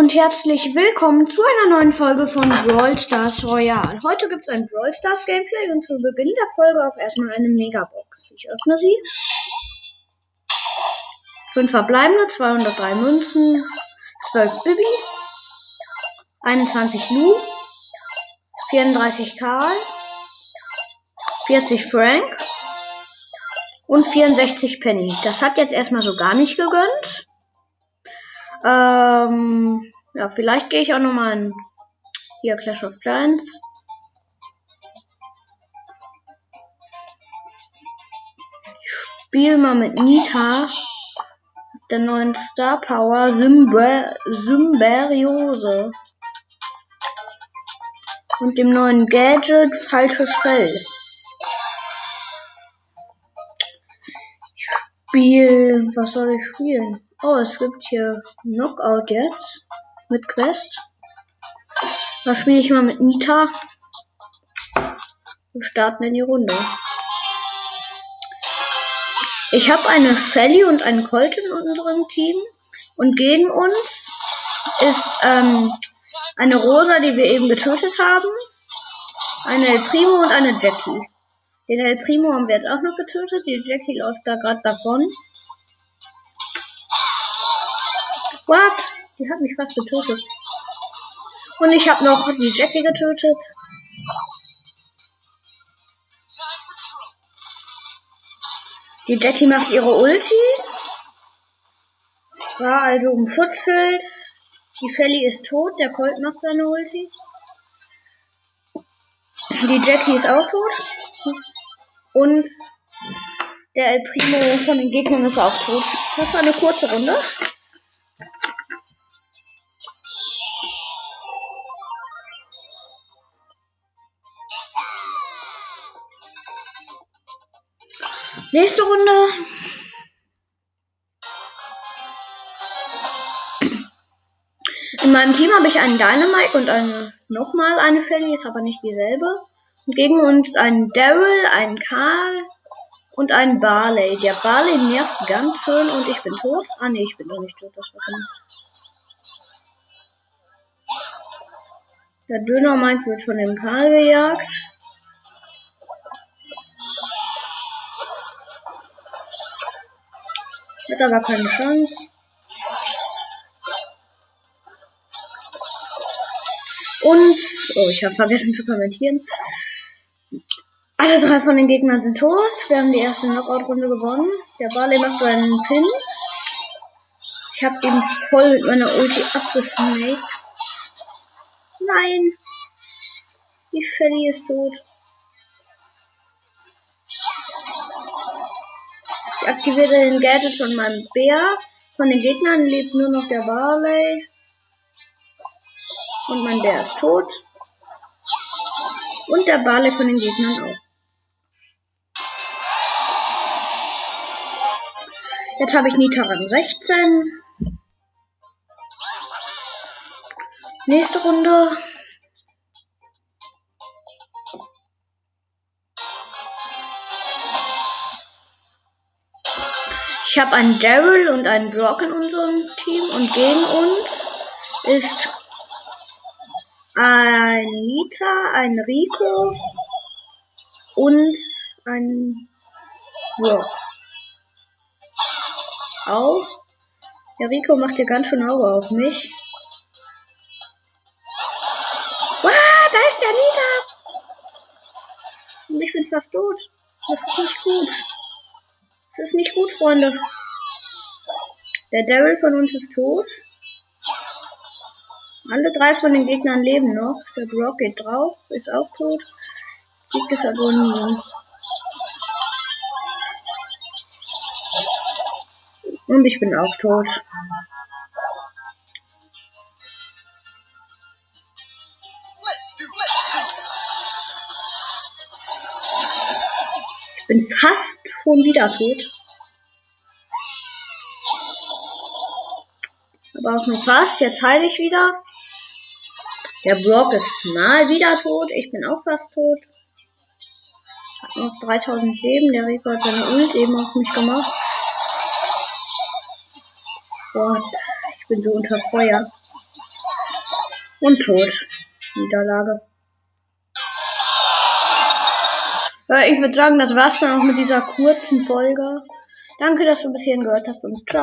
und herzlich willkommen zu einer neuen Folge von Brawl Stars Royale. Heute gibt es ein Brawl Stars Gameplay und zu Beginn der Folge auch erstmal eine Megabox. Ich öffne sie. 5 verbleibende, 203 Münzen, 12 Bibi, 21 Lu, 34 Karl, 40 Frank und 64 Penny. Das hat jetzt erstmal so gar nicht gegönnt. Ähm, ja, vielleicht gehe ich auch nochmal in hier Clash of Clans. Ich spiele mal mit Nita. Der neuen Star Power Symber. Und dem neuen Gadget Falsches Fell. Spiel. Was soll ich spielen? Oh, es gibt hier Knockout jetzt. Mit Quest. Da spiele ich mal mit Nita. Wir starten in die Runde. Ich habe eine Shelly und einen Colt in unserem Team. Und gegen uns ist ähm, eine Rosa, die wir eben getötet haben. Eine El Primo und eine Jackie. Den El Primo haben wir jetzt auch noch getötet. Die Jackie läuft da gerade davon. What? Die hat mich fast getötet. Und ich habe noch die Jackie getötet. Die Jackie macht ihre Ulti. War also um Schutzschild. Die Felly ist tot. Der Colt macht seine Ulti. Die Jackie ist auch tot. Und der El Primo von den Gegnern ist auch tot. Das war eine kurze Runde. Nächste Runde. In meinem Team habe ich einen Dynamite und eine nochmal eine Shelly, ist aber nicht dieselbe. Und gegen uns einen Daryl, einen Karl und einen Barley. Der Barley nervt ganz schön und ich bin tot. Ah ne, ich bin doch nicht tot, das war genau. Der Döner wird von dem Karl gejagt. Hat aber keine Chance. Und, oh, ich habe vergessen zu kommentieren. Alle drei von den Gegnern sind tot. Wir haben die erste Knockout-Runde gewonnen. Der Barley macht so einen Pin. Ich habe ihn voll mit meiner Ulti abgesnaked. Nein. Die Shelly ist tot. Ich aktiviere den Gadget von meinem Bär. Von den Gegnern lebt nur noch der Barley. Und mein Bär ist tot. Und der Barley von den Gegnern auch. Jetzt habe ich Nita Rang 16. Nächste Runde. Ich habe einen Daryl und einen Brock in unserem Team und gegen uns ist ein Nita, ein Rico und ein Brock. Auch. Der Rico macht hier ganz schön Auge auf mich. Wow, da ist der Nita! Und ich bin fast tot. Das ist nicht gut. Das ist nicht gut, Freunde. Der Daryl von uns ist tot. Alle drei von den Gegnern leben noch. Der Brock geht drauf, ist auch tot. Gibt es aber nie. Und ich bin auch tot. Bin fast schon wieder tot. Aber auch nur fast. Jetzt heile ich wieder. Der Brock ist mal wieder tot. Ich bin auch fast tot. Hat noch 3000 Leben. Der Rico hat seine Ult eben auf mich gemacht. Gott, ich bin so unter Feuer. Und tot. Niederlage. Ich würde sagen, das war's dann auch mit dieser kurzen Folge. Danke, dass du bis hierhin gehört hast und ciao.